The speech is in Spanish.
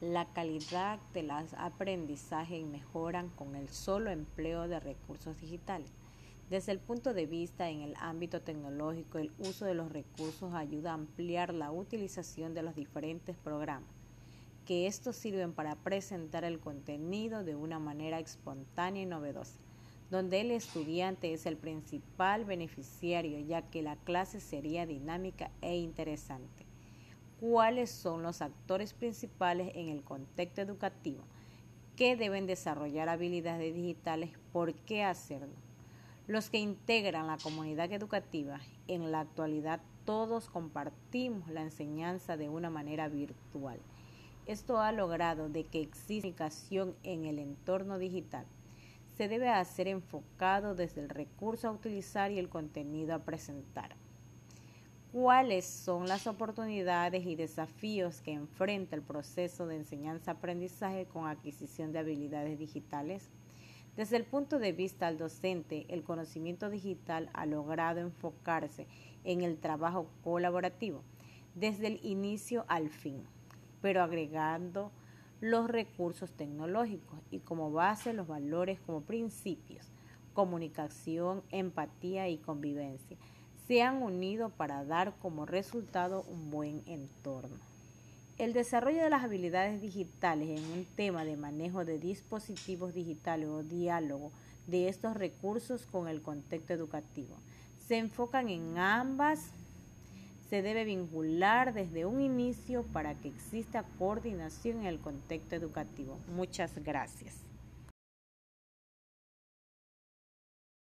la calidad de los aprendizajes mejoran con el solo empleo de recursos digitales. Desde el punto de vista en el ámbito tecnológico, el uso de los recursos ayuda a ampliar la utilización de los diferentes programas, que estos sirven para presentar el contenido de una manera espontánea y novedosa, donde el estudiante es el principal beneficiario, ya que la clase sería dinámica e interesante cuáles son los actores principales en el contexto educativo, qué deben desarrollar habilidades digitales, por qué hacerlo. Los que integran la comunidad educativa, en la actualidad todos compartimos la enseñanza de una manera virtual. Esto ha logrado de que exista comunicación en el entorno digital. Se debe hacer enfocado desde el recurso a utilizar y el contenido a presentar cuáles son las oportunidades y desafíos que enfrenta el proceso de enseñanza-aprendizaje con adquisición de habilidades digitales. Desde el punto de vista del docente, el conocimiento digital ha logrado enfocarse en el trabajo colaborativo desde el inicio al fin, pero agregando los recursos tecnológicos y como base los valores como principios, comunicación, empatía y convivencia se han unido para dar como resultado un buen entorno. El desarrollo de las habilidades digitales en un tema de manejo de dispositivos digitales o diálogo de estos recursos con el contexto educativo. Se enfocan en ambas, se debe vincular desde un inicio para que exista coordinación en el contexto educativo. Muchas gracias.